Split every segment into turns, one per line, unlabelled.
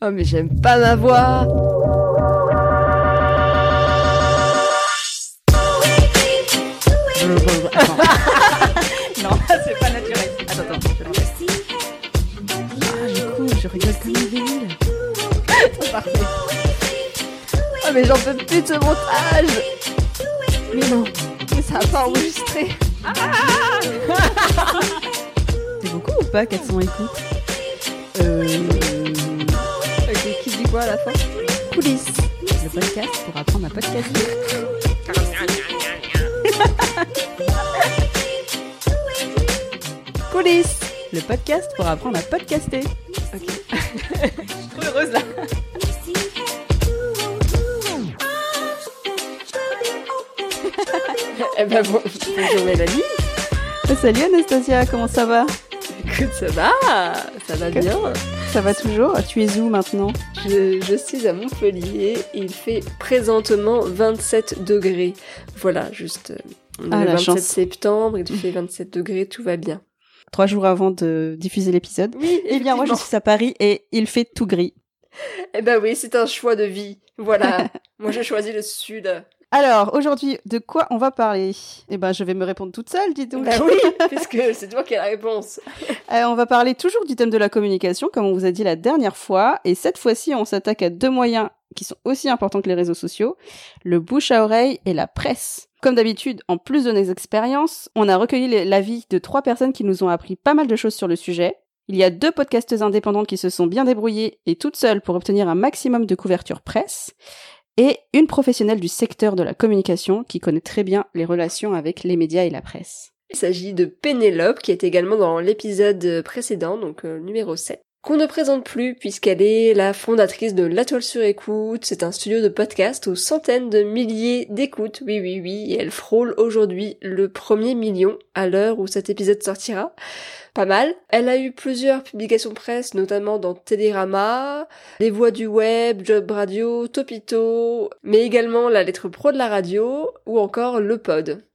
Oh mais j'aime pas ma voix
non, c'est pas naturel. Attends, attends, je. Ah, du coup, je rigole comme une.
C'est parfait. Oh mais j'en peux plus de ce montage Mais non, mais ça a pas enregistré
C'est beaucoup ou pas 400 écoutes?
Euh... Quoi à la fin
Coulisses, le podcast pour apprendre à podcaster.
Coulisses
Le podcast pour apprendre à podcaster.
Ok.
Je suis trop heureuse là.
Eh ben bon, bonjour Mélanie.
Oh, salut Anastasia, comment ça va?
Écoute, ça va. Ça va bien.
Ça va toujours. Tu es où maintenant?
Je, je suis à Montpellier et il fait présentement 27 degrés. Voilà, juste... euh, On
Ah,
le
la
27
chance.
septembre, il fait 27 degrés, tout va bien.
Trois jours avant de diffuser l'épisode.
Oui,
Eh bien, moi je suis à Paris et il fait tout gris.
Eh ben oui, c'est un choix de vie. Voilà. Moi, j'ai choisi le sud.
Alors, aujourd'hui, de quoi on va parler? Eh ben, je vais me répondre toute seule, dis donc.
Bah oui, puisque c'est toi qui as la réponse.
Euh, on va parler toujours du thème de la communication, comme on vous a dit la dernière fois, et cette fois-ci, on s'attaque à deux moyens qui sont aussi importants que les réseaux sociaux, le bouche à oreille et la presse. Comme d'habitude, en plus de nos expériences, on a recueilli l'avis de trois personnes qui nous ont appris pas mal de choses sur le sujet. Il y a deux podcasteuses indépendantes qui se sont bien débrouillées et toutes seules pour obtenir un maximum de couverture presse, et une professionnelle du secteur de la communication qui connaît très bien les relations avec les médias et la presse.
Il s'agit de Pénélope, qui est également dans l'épisode précédent, donc euh, numéro 7, qu'on ne présente plus puisqu'elle est la fondatrice de La Toile sur écoute. C'est un studio de podcast aux centaines de milliers d'écoutes, oui oui oui, et elle frôle aujourd'hui le premier million à l'heure où cet épisode sortira. Pas mal. Elle a eu plusieurs publications presse, notamment dans Télérama, Les Voix du Web, Job Radio, Topito, mais également La Lettre Pro de la radio, ou encore Le Pod.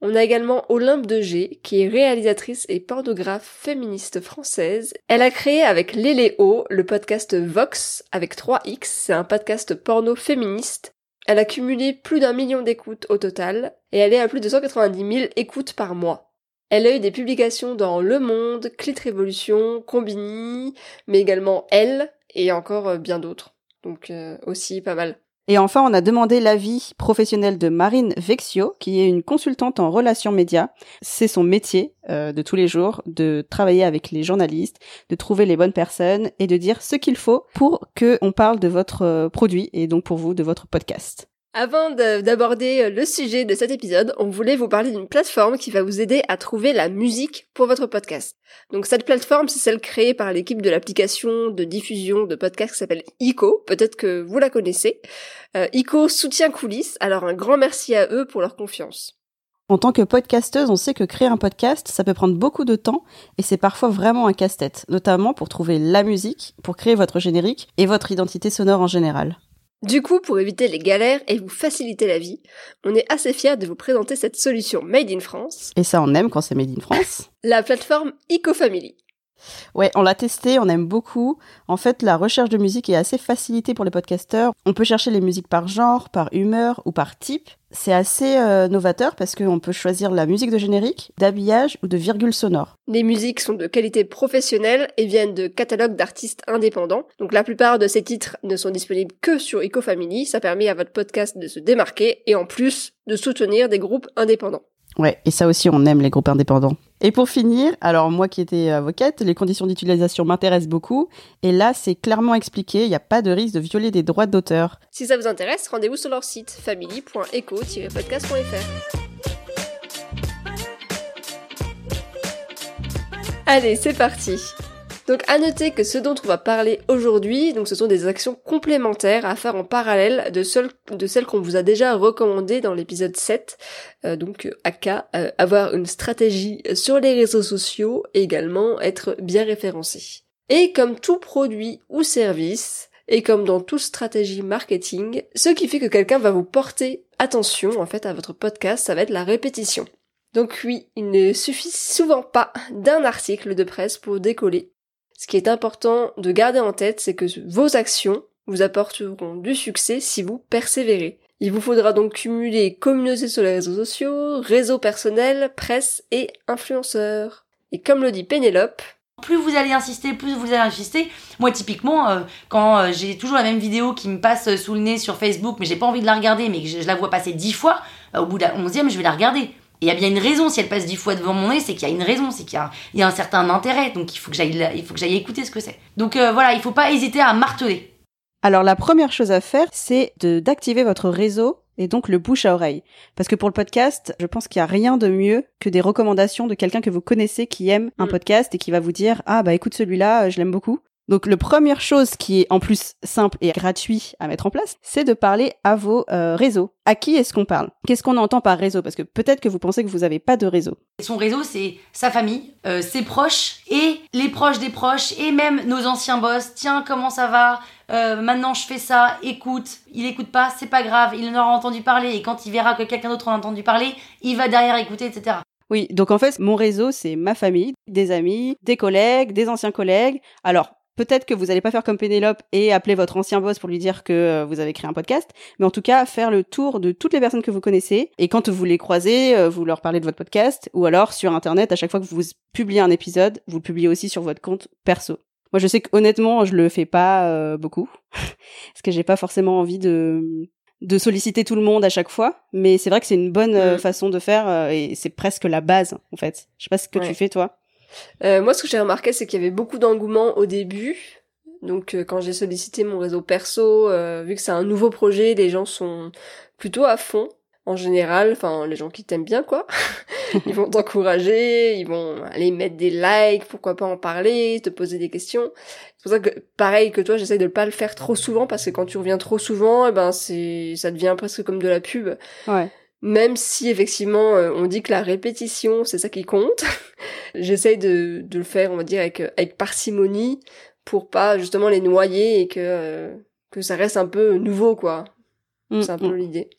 On a également Olympe de G, qui est réalisatrice et pornographe féministe française. Elle a créé avec Léléo le podcast Vox avec 3X, c'est un podcast porno féministe. Elle a cumulé plus d'un million d'écoutes au total, et elle est à plus de 190 000 écoutes par mois. Elle a eu des publications dans Le Monde, Clit Révolution, Combini, mais également Elle, et encore euh, bien d'autres. Donc euh, aussi pas mal.
Et enfin, on a demandé l'avis professionnel de Marine Vexio, qui est une consultante en relations médias. C'est son métier euh, de tous les jours, de travailler avec les journalistes, de trouver les bonnes personnes et de dire ce qu'il faut pour que on parle de votre produit et donc pour vous de votre podcast.
Avant de- d'aborder euh, le sujet de cet épisode, on voulait vous parler d'une plateforme qui va vous aider à trouver la musique pour votre podcast. Donc cette plateforme, c'est celle créée par l'équipe de l'application de diffusion de podcasts qui s'appelle ICO. Peut-être que vous la connaissez. Euh, ICO soutient coulisses, alors un grand merci à eux pour leur confiance.
En tant que podcasteuse, on sait que créer un podcast, ça peut prendre beaucoup de temps et c'est parfois vraiment un casse-tête, notamment pour trouver la musique, pour créer votre générique et votre identité sonore en général.
Du coup, pour éviter les galères et vous faciliter la vie, on est assez fiers de vous présenter cette solution made in France,
Et ça, on aime quand c'est made in France.
la plateforme ICO Family.
Ouais, on l'a testé, on aime beaucoup. En fait, la recherche de musique est assez facilitée pour les podcasteurs. On peut chercher les musiques par genre, par humeur ou par type. C'est assez euh, novateur parce qu'on peut choisir la musique de générique, d'habillage ou de virgule sonore.
Les musiques sont de qualité professionnelle et viennent de catalogues d'artistes indépendants. Donc la plupart de ces titres ne sont disponibles que sur EcoFamily. Ça permet à votre podcast de se démarquer et en plus de soutenir des groupes indépendants.
Ouais, et ça aussi, on aime les groupes indépendants. Et pour finir, alors moi qui étais avocate, les conditions d'utilisation m'intéressent beaucoup. Et là, c'est clairement expliqué, il n'y a pas de risque de violer des droits d'auteur.
Si ça vous intéresse, rendez-vous sur leur site family.eco-podcast.fr. Allez, c'est parti. Donc à noter que ce dont on va parler aujourd'hui, donc ce sont des actions complémentaires à faire en parallèle de, celles- de celles qu'on vous a déjà recommandées dans l'épisode 7. Euh, donc AK, euh, avoir une stratégie sur les réseaux sociaux et également être bien référencé. Et comme tout produit ou service, et comme dans toute stratégie marketing, ce qui fait que quelqu'un va vous porter attention en fait à votre podcast, ça va être la répétition. Donc oui, il ne suffit souvent pas d'un article de presse pour décoller. Ce qui est important de garder en tête, c'est que vos actions vous apporteront du succès si vous persévérez. Il vous faudra donc cumuler communauté sur les réseaux sociaux, réseau personnel, presse et influenceurs. Et comme le dit Pénélope,
plus vous allez insister, plus vous allez insister. Moi, typiquement, euh, quand euh, j'ai toujours la même vidéo qui me passe sous le nez sur Facebook, mais j'ai pas envie de la regarder, mais que je, la vois passer dix fois, euh, au bout de la onzième, je vais la regarder. Et il y a bien une raison, si elle passe dix fois devant mon nez, c'est qu'il y a une raison, c'est qu'il y, y, a un certain intérêt, donc il faut que j'aille, écouter ce que c'est. Donc voilà, il faut pas hésiter à marteler.
Alors la première chose à faire, c'est d'activer votre réseau et donc le bouche à oreille. Parce que pour le podcast, je pense qu'il n'y a rien de mieux que des recommandations de quelqu'un que vous connaissez qui aime un mm. podcast et qui va vous dire ah bah écoute celui-là, je l'aime beaucoup. Donc, la première chose qui est en plus simple et gratuit à mettre en place, c'est de parler à vos euh, réseaux. À qui est-ce qu'on parle? Qu'est-ce qu'on entend par réseau? Parce que peut-être que vous pensez que vous n'avez pas de réseau.
Son réseau, c'est sa famille, euh, ses proches et les proches des proches et même nos anciens boss. Tiens, comment ça va? Euh, Maintenant, je fais ça. Écoute, il écoute pas, c'est pas grave. Il en aura entendu parler et quand il verra que quelqu'un d'autre en a entendu parler, il va derrière écouter, etc.
Oui, donc en fait, mon réseau, c'est ma famille, des amis, des collègues, des anciens collègues. Alors, Peut-être que vous n'allez pas faire comme Pénélope et appeler votre ancien boss pour lui dire que euh, vous avez créé un podcast, mais en tout cas faire le tour de toutes les personnes que vous connaissez et quand vous les croisez, euh, vous leur parlez de votre podcast ou alors sur internet à chaque fois que vous publiez un épisode, vous le publiez aussi sur votre compte perso. Moi, je sais que honnêtement, je le fais pas euh, beaucoup parce que j'ai pas forcément envie de de solliciter tout le monde à chaque fois, mais c'est vrai que c'est une bonne mm. façon de faire et c'est presque la base en fait. Je sais pas ce que tu fais toi.
Euh, moi, ce que j'ai remarqué, c'est qu'il y avait beaucoup d'engouement au début. Donc, euh, quand j'ai sollicité mon réseau perso, euh, vu que c'est un nouveau projet, les gens sont plutôt à fond. En général, enfin, les gens qui t'aiment bien, quoi. ils vont t'encourager, ils vont aller mettre des likes, pourquoi pas en parler, te poser des questions. C'est pour ça que, pareil que toi, j'essaye de ne pas le faire trop souvent, parce que quand tu reviens trop souvent, eh ben, c'est, ça devient presque comme de la pub.
Ouais.
Même si effectivement euh, on dit que la répétition c'est ça qui compte, j'essaye de, de, le faire on va dire avec, avec parcimonie pour pas justement les noyer et que, euh, que ça reste un peu nouveau quoi. Mm, c'est un peu mm. l'idée.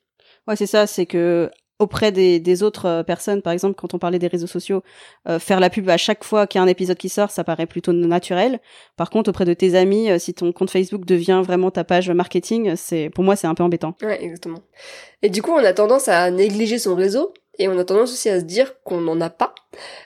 Ouais c'est ça, c'est que auprès des, des, autres euh, personnes, par exemple, quand on parlait des réseaux sociaux, euh, faire la pub à chaque fois qu'il y a un épisode qui sort, ça paraît plutôt naturel. Par contre, auprès de tes amis, euh, si ton compte Facebook devient vraiment ta page marketing, c'est pour moi c'est un peu embêtant.
Ouais, exactement. Et du coup, on a tendance à négliger son réseau et on a tendance aussi à se dire qu'on n'en a pas.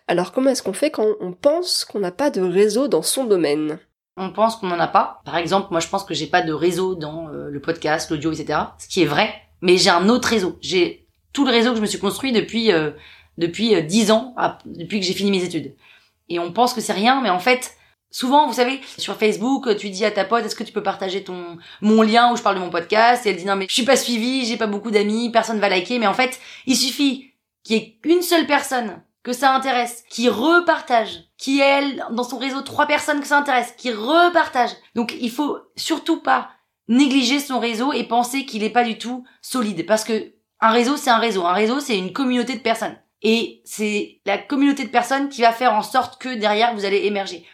Alors comment est-ce qu'on fait quand on pense qu'on n'a pas de réseau dans son domaine?
On pense qu'on n'en a pas. Par exemple, moi je pense que j'ai pas de réseau dans le podcast, l'audio, etc. Ce qui est vrai, mais j'ai un autre réseau. J'ai tout le réseau que je me suis construit depuis euh, depuis euh, dix ans, depuis que j'ai fini mes études. Et on pense que c'est rien, mais en fait, souvent, vous savez, sur Facebook, tu dis à ta pote, est-ce que tu peux partager ton mon lien où je parle de mon podcast? Et elle dit non mais je suis pas suivie, j'ai pas beaucoup d'amis, personne va liker. Mais en fait, il suffit qu'il y ait une seule personne que ça intéresse, qui repartage, qui elle dans son réseau trois personnes que ça intéresse, qui repartage. Donc il faut surtout pas négliger son réseau et penser qu'il est pas du tout solide parce que un réseau, c'est un réseau. Un réseau, c'est une communauté de personnes. Et c'est la communauté de personnes qui va faire en sorte que derrière, vous allez émerger.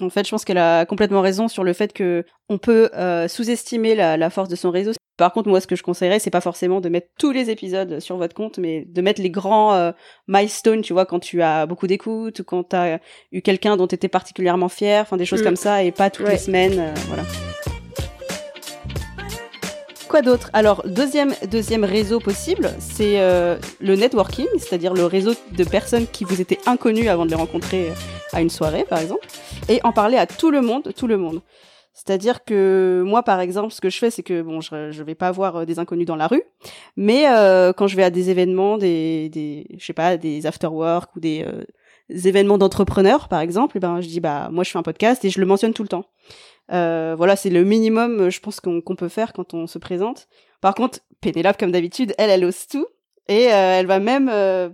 En fait, je pense qu'elle a complètement raison sur le fait que on peut euh, sous-estimer la, force de son réseau. Par contre, moi, ce que je conseillerais, c'est pas forcément de mettre tous les épisodes sur votre compte, mais de mettre les grands euh, milestones, tu vois, quand tu as beaucoup d'écoute, ou quand tu as eu quelqu'un dont tu étais particulièrement fier, enfin des choses mm. comme ça, et pas toutes les semaines, euh, voilà. Quoi d'autre Alors, deuxième, deuxième réseau possible, c'est euh, le networking, c'est-à-dire le réseau de personnes qui vous étaient inconnues avant de les rencontrer à une soirée, par exemple, et en parler à tout le monde, tout le monde. C'est-à-dire que moi, par exemple, ce que je fais, c'est que bon, je, je vais pas voir euh, des inconnus dans la rue, mais euh, quand je vais à des événements, des, des, je sais pas, des after work ou des, événements d'entrepreneurs, par exemple, ben je dis bah moi je fais un podcast et je le mentionne tout le temps. Euh, voilà, c'est le minimum, euh, je pense, qu'on peut faire quand on se présente. Par contre, Pénélope, comme d'habitude, elle, elle ose tout. Et euh, elle va même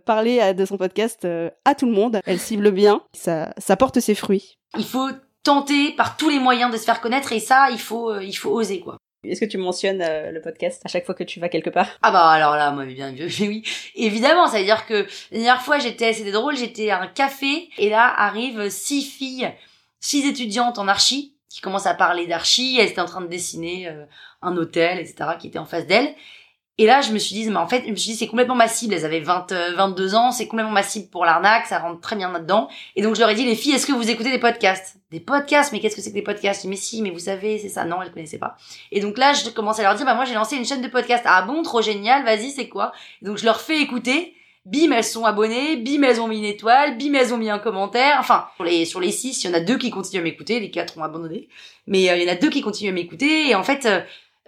parler de son podcast à tout le monde. Elle cible bien. Ça, ça porte ses fruits.
Il faut tenter par tous les moyens de se faire connaître et ça, il faut, il faut oser quoi.
Est-ce que tu mentionnes le podcast à chaque fois que tu vas quelque part?
Ah bah alors là, moi bien vieux, oui. Évidemment, ça veut dire que la dernière fois, j'étais, c'était drôle, j'étais à un café et là arrivent six filles, six étudiantes en archi qui commence à parler d'archi. Elle était en train de dessiner euh, un hôtel, etc., qui était en face d'elle. Et là, je me suis dit, mais en fait, je me suis dit, c'est complètement ma cible. Elles avaient 20, 22 ans, c'est complètement ma cible pour l'arnaque, ça rentre très bien là-dedans. Et donc, je leur ai dit, les filles, est-ce que vous écoutez des podcasts? Des podcasts? Mais qu'est-ce que c'est que des podcasts? Dis, mais si, mais vous savez, c'est ça. Non, elles connaissaient pas. Et donc là, je commence à leur dire, bah moi, j'ai lancé une chaîne de podcast. Ah bon, trop génial, vas-y, c'est quoi? Et Donc, je leur fais écouter. Bim, elles sont abonnées. Bim, elles ont mis une étoile. Bim, elles ont mis un commentaire. Enfin, sur les sur les six, il y en a deux qui continuent à m'écouter. Les quatre ont abandonné, mais euh, il y en a deux qui continuent à m'écouter. Et en fait, euh,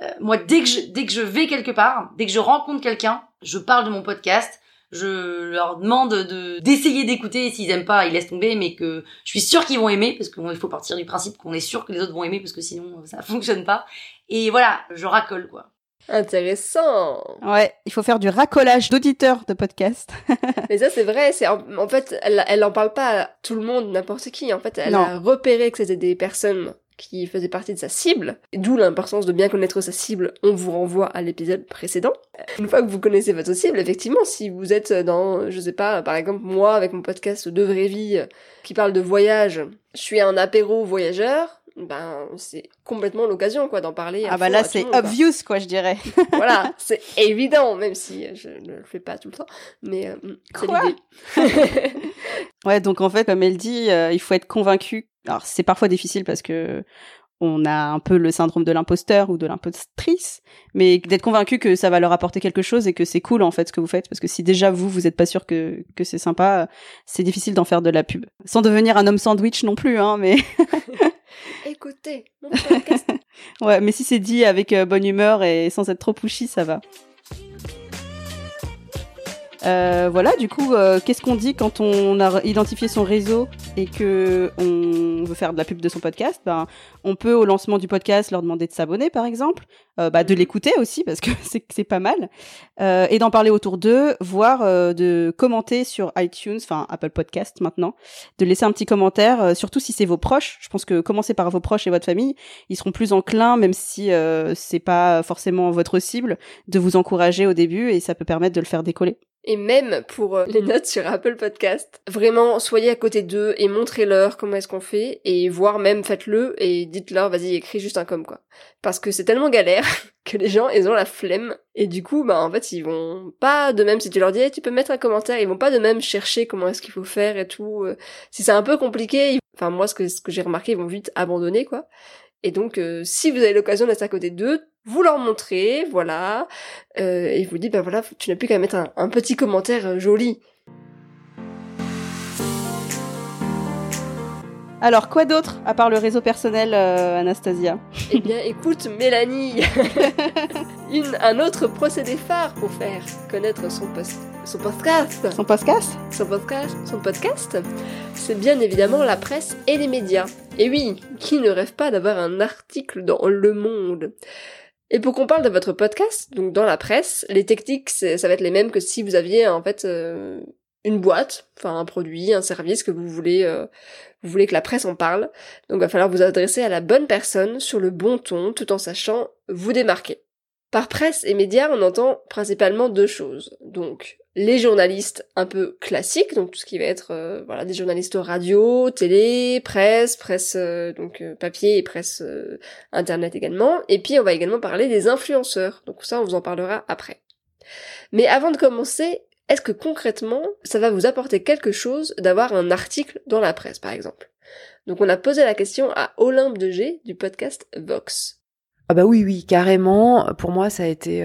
euh, moi, dès que je, dès que je vais quelque part, dès que je rencontre quelqu'un, je parle de mon podcast, je leur demande de d'essayer d'écouter. S'ils aiment pas, ils laissent tomber, mais que je suis sûre qu'ils vont aimer, parce qu'il faut partir du principe qu'on est sûr que les autres vont aimer, parce que sinon ça fonctionne pas. Et voilà, je racole quoi.
Intéressant.
Ouais, il faut faire du racolage d'auditeurs de podcast.
Mais ça c'est vrai, c'est en, fait elle elle en parle pas à tout le monde, n'importe qui. En fait, elle a repéré que c'était des personnes qui faisait partie de sa cible, d'où l'importance de bien connaître sa cible, on vous renvoie à l'épisode précédent. Une fois que vous connaissez votre cible, effectivement, si vous êtes dans, je sais pas, par exemple moi avec mon podcast De Vraie Vie qui parle de voyage, je suis un apéro voyageur, ben c'est complètement l'occasion quoi d'en parler.
Ah bah là c'est obvious quoi je dirais.
voilà, c'est évident même si je ne le fais pas tout le temps, mais euh, c'est l'idée.
ouais donc en fait comme elle dit, euh, il faut être convaincu alors c'est parfois difficile parce que on a un peu le syndrome de l'imposteur ou de l'impostrice, mais d'être convaincu que ça va leur apporter quelque chose et que c'est cool en fait ce que vous faites, parce que si déjà vous vous êtes pas sûr que que c'est sympa, c'est difficile d'en faire de la pub, sans devenir un homme sandwich non plus, hein, mais
écoutez
ouais, mais si c'est dit avec euh, bonne humeur et sans être trop pushy, ça va. Euh, voilà, du coup, euh, qu'est-ce qu'on dit quand on a identifié son réseau? Et que on veut faire de la pub de son podcast Ben, on peut au lancement du podcast leur demander de s'abonner, par exemple, euh, bah, de l'écouter aussi parce que c'est pas mal, et d'en parler autour d'eux, voire de commenter sur iTunes, enfin Apple Podcast maintenant, de laisser un petit commentaire, surtout si c'est vos proches. Je pense que commencer par vos proches et votre famille, ils seront plus enclins, même si c'est pas forcément votre cible, de vous encourager au début et ça peut permettre de le faire décoller
et même pour euh, les notes sur Apple Podcast. Vraiment, soyez à côté d'eux et montrez-leur comment est-ce qu'on fait, et voire même faites-le et dites-leur, vas-y, écris juste un com, quoi. Parce que c'est tellement galère que les gens, ils ont la flemme, et du coup, bah, en fait, ils vont pas de même, si tu leur dis, tu peux mettre un commentaire, ils vont pas de même chercher comment est-ce qu'il faut faire et tout. Euh. Si c'est un peu compliqué, enfin, moi, ce que, ce que j'ai remarqué, ils vont vite abandonner, quoi. Et donc, euh, si vous avez l'occasion d'être à côté d'eux, vous leur montrez, voilà, euh, et vous dites, ben voilà, tu n'as plus qu'à mettre un, petit commentaire euh, joli.
Alors, quoi d'autre, à part le réseau personnel, Anastasia?
Eh bien, écoute, Mélanie, Une, un autre procédé phare pour faire connaître son, son podcast.
Son podcast?
Son podcast, son podcast, c'est bien évidemment la presse et les médias. Et oui, qui ne rêve pas d'avoir un article dans Le Monde? Et pour qu'on parle de votre podcast, donc dans la presse, les techniques, ça va être les mêmes que si vous aviez en fait euh, une boîte, enfin un produit, un service que vous voulez, euh, vous voulez que la presse en parle. Donc il va falloir vous adresser à la bonne personne sur le bon ton, tout en sachant vous démarquer. Par presse et médias, on entend principalement deux choses. Donc les journalistes un peu classiques, donc tout ce qui va être euh, voilà des journalistes radio, télé, presse, presse euh, donc euh, papier et presse internet également. Et puis on va également parler des influenceurs. Donc ça on vous en parlera après. Mais avant de commencer, est-ce que concrètement ça va vous apporter quelque chose d'avoir un article dans la presse par exemple? Donc on a posé la question à Olympe de du podcast Vox.
Ah bah oui, oui, carrément. Pour moi, ça a été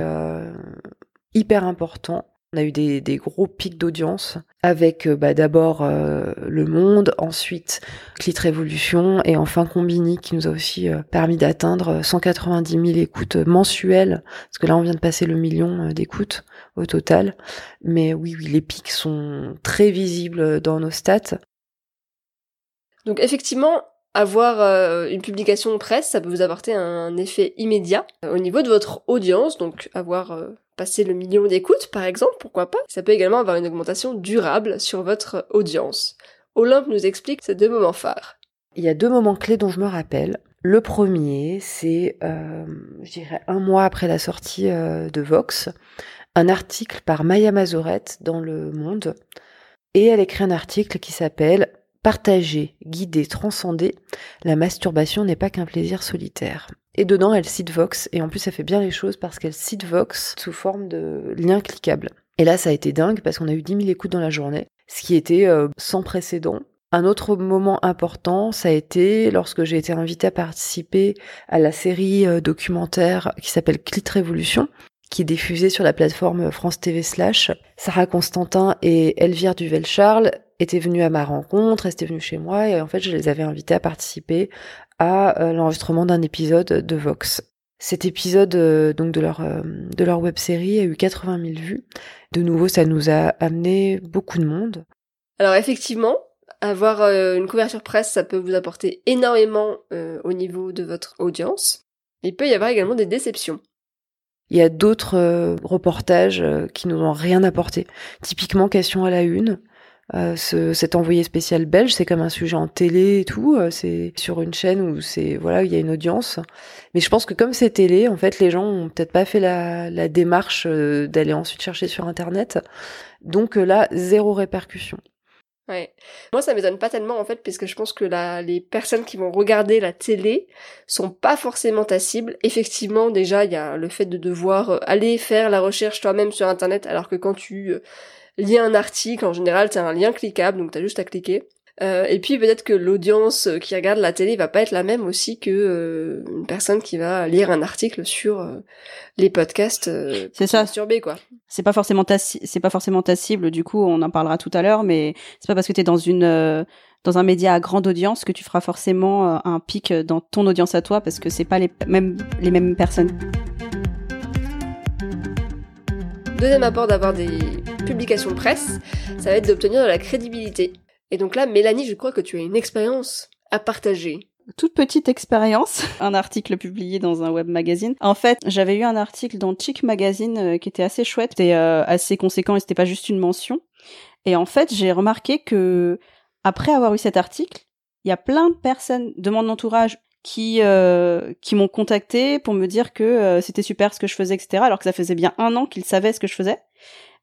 hyper important. On a eu des, gros pics d'audience avec euh, bah, d'abord euh, Le Monde, ensuite Clit Révolution et enfin Combini qui nous a aussi permis d'atteindre 190 000 écoutes mensuelles parce que là on vient de passer le million d'écoutes au total. Mais oui, oui, les pics sont très visibles dans nos stats.
Donc effectivement, avoir euh, une publication presse, ça peut vous apporter un effet immédiat euh, au niveau de votre audience, donc avoir euh, passé le million d'écoutes par exemple, pourquoi pas. Ça peut également avoir une augmentation durable sur votre audience. Olympe nous explique ces deux moments phares.
Il y a deux moments clés dont je me rappelle. Le premier, c'est, je dirais, un mois après la sortie de Vox, un article par Maya Mazorette dans Le Monde. Et elle écrit un article qui s'appelle Partager, guider, transcender, la masturbation n'est pas qu'un plaisir solitaire. Et dedans, elle cite Vox. Et en plus, elle fait bien les choses parce qu'elle cite Vox sous forme de lien cliquable. Et là, ça a été dingue parce qu'on a eu 10 000 écoutes dans la journée, ce qui était euh, sans précédent. Un autre moment important, ça a été lorsque j'ai été invitée à participer à la série euh, documentaire qui s'appelle Clit Révolution, qui est diffusée sur la plateforme France TV Slash. Sarah Constantin et Elvire Duvel-Charles étaient venues à ma rencontre, elles étaient venues chez moi et en fait je les avais invitées à participer à euh, l'enregistrement d'un épisode de Vox. Cet épisode euh, donc de leur de leur web série a eu 80 000 vues. De nouveau, ça nous a amené beaucoup de monde.
Alors effectivement, avoir euh, une couverture presse, ça peut vous apporter énormément euh, au niveau de votre audience. Il peut y avoir également des déceptions.
Il y a d'autres euh, reportages qui nous ont rien apporté. Typiquement, question à la une. Ce, cet envoyé spécial belge, c'est comme un sujet en télé et tout. c'est sur une chaîne où c'est voilà, il y a une audience. Mais je pense que comme c'est télé, en fait, les gens ont peut-être pas fait la, la démarche d'aller ensuite chercher sur internet. Donc là, zéro répercussion.
Ouais. Moi, ça m'étonne pas tellement, en fait, puisque je pense que la, les personnes qui vont regarder la télé sont pas forcément ta cible. Effectivement, déjà, il y a le fait de devoir euh, aller faire la recherche toi-même sur Internet, alors que quand tu euh, lis un article, en général, c'est un lien cliquable, donc t'as juste à cliquer. Euh, et puis peut-être que l'audience qui regarde la télé va pas être la même aussi que euh, une personne qui va lire un article sur euh, les podcasts.
c'est ça.
quoi.
C'est pas forcément ta c'est pas forcément ta cible. Du coup, on en parlera tout à l'heure, mais c'est pas parce que t'es dans une dans un média à grande audience que tu feras forcément un pic dans ton audience à toi parce que c'est pas les mêmes les mêmes personnes.
Deuxième apport d'avoir des publications de presse, ça va être d'obtenir de la crédibilité. Et donc là, Mélanie, je crois que tu as une expérience à partager.
Toute petite expérience, un article publié dans un web magazine. En fait, j'avais eu un article dans Chic Magazine euh, qui était assez chouette, c'était euh, assez conséquent et c'était pas juste une mention. Et en fait, j'ai remarqué que après avoir eu cet article, il y a plein de personnes de mon entourage qui euh, qui m'ont contacté pour me dire que c'était super ce que je faisais, etc. Alors que ça faisait bien un an qu'ils savaient ce que je faisais.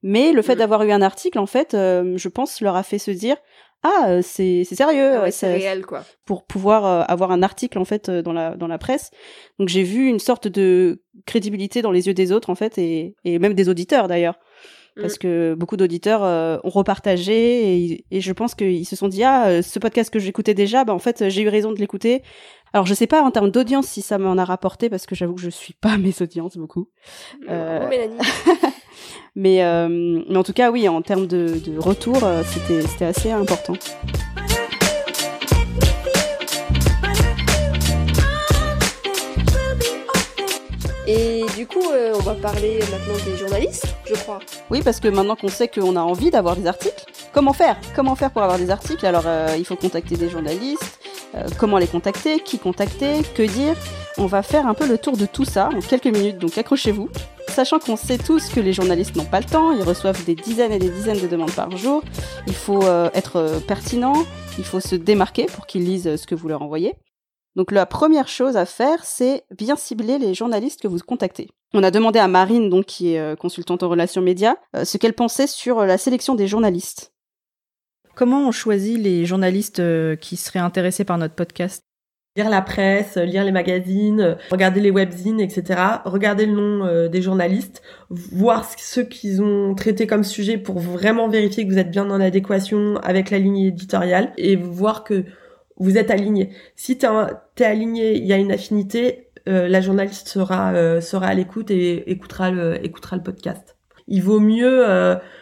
Mais le fait d'avoir eu un article, en fait, je pense, leur a fait se dire ah euh, c'est c'est sérieux
ah c'est réel quoi.
pour pouvoir euh, avoir un article en fait euh, dans la dans la presse donc j'ai vu une sorte de crédibilité dans les yeux des autres en fait et et même des auditeurs d'ailleurs. Parce mm. que beaucoup d'auditeurs ont repartagé et, et je pense qu'ils se sont dit ah ce podcast que j'écoutais déjà bah en fait j'ai eu raison de l'écouter alors je sais pas en termes d'audience si ça m'en a rapporté parce que j'avoue que je suis pas mes audiences beaucoup
euh... Mélanie
Mais, euh, mais en tout cas, oui, en termes de, de retour, euh, c'était, c'était assez important.
Et du coup, euh, on va parler maintenant des journalistes, je crois.
Oui, parce que maintenant qu'on sait qu'on a envie d'avoir des articles, comment faire? Comment faire pour avoir des articles? Alors, euh, il faut contacter des journalistes. Euh, comment les contacter Qui contacter Que dire On va faire un peu le tour de tout ça en quelques minutes, donc accrochez-vous. Sachant qu'on sait tous que les journalistes n'ont pas le temps, ils reçoivent des dizaines et des dizaines de demandes par jour, il faut euh, être euh, pertinent, il faut se démarquer pour qu'ils lisent ce que vous leur envoyez. Donc la première chose à faire, c'est bien cibler les journalistes que vous contactez. On a demandé à Marine, donc qui est consultante en relations médias, ce qu'elle pensait sur la sélection des journalistes.
Comment on choisit les journalistes qui seraient intéressés par notre podcast?
Lire la presse, lire les magazines, regarder les webzines, etc. Regarder le nom euh, des journalistes, voir ceux qu'ils ont traité comme sujet pour vraiment vérifier que vous êtes bien en adéquation avec la ligne éditoriale et voir que vous êtes aligné. Si t'es, es aligné, il y a une affinité, euh, la journaliste sera euh, sera à l'écoute et écoutera écoutera le podcast. Il vaut mieux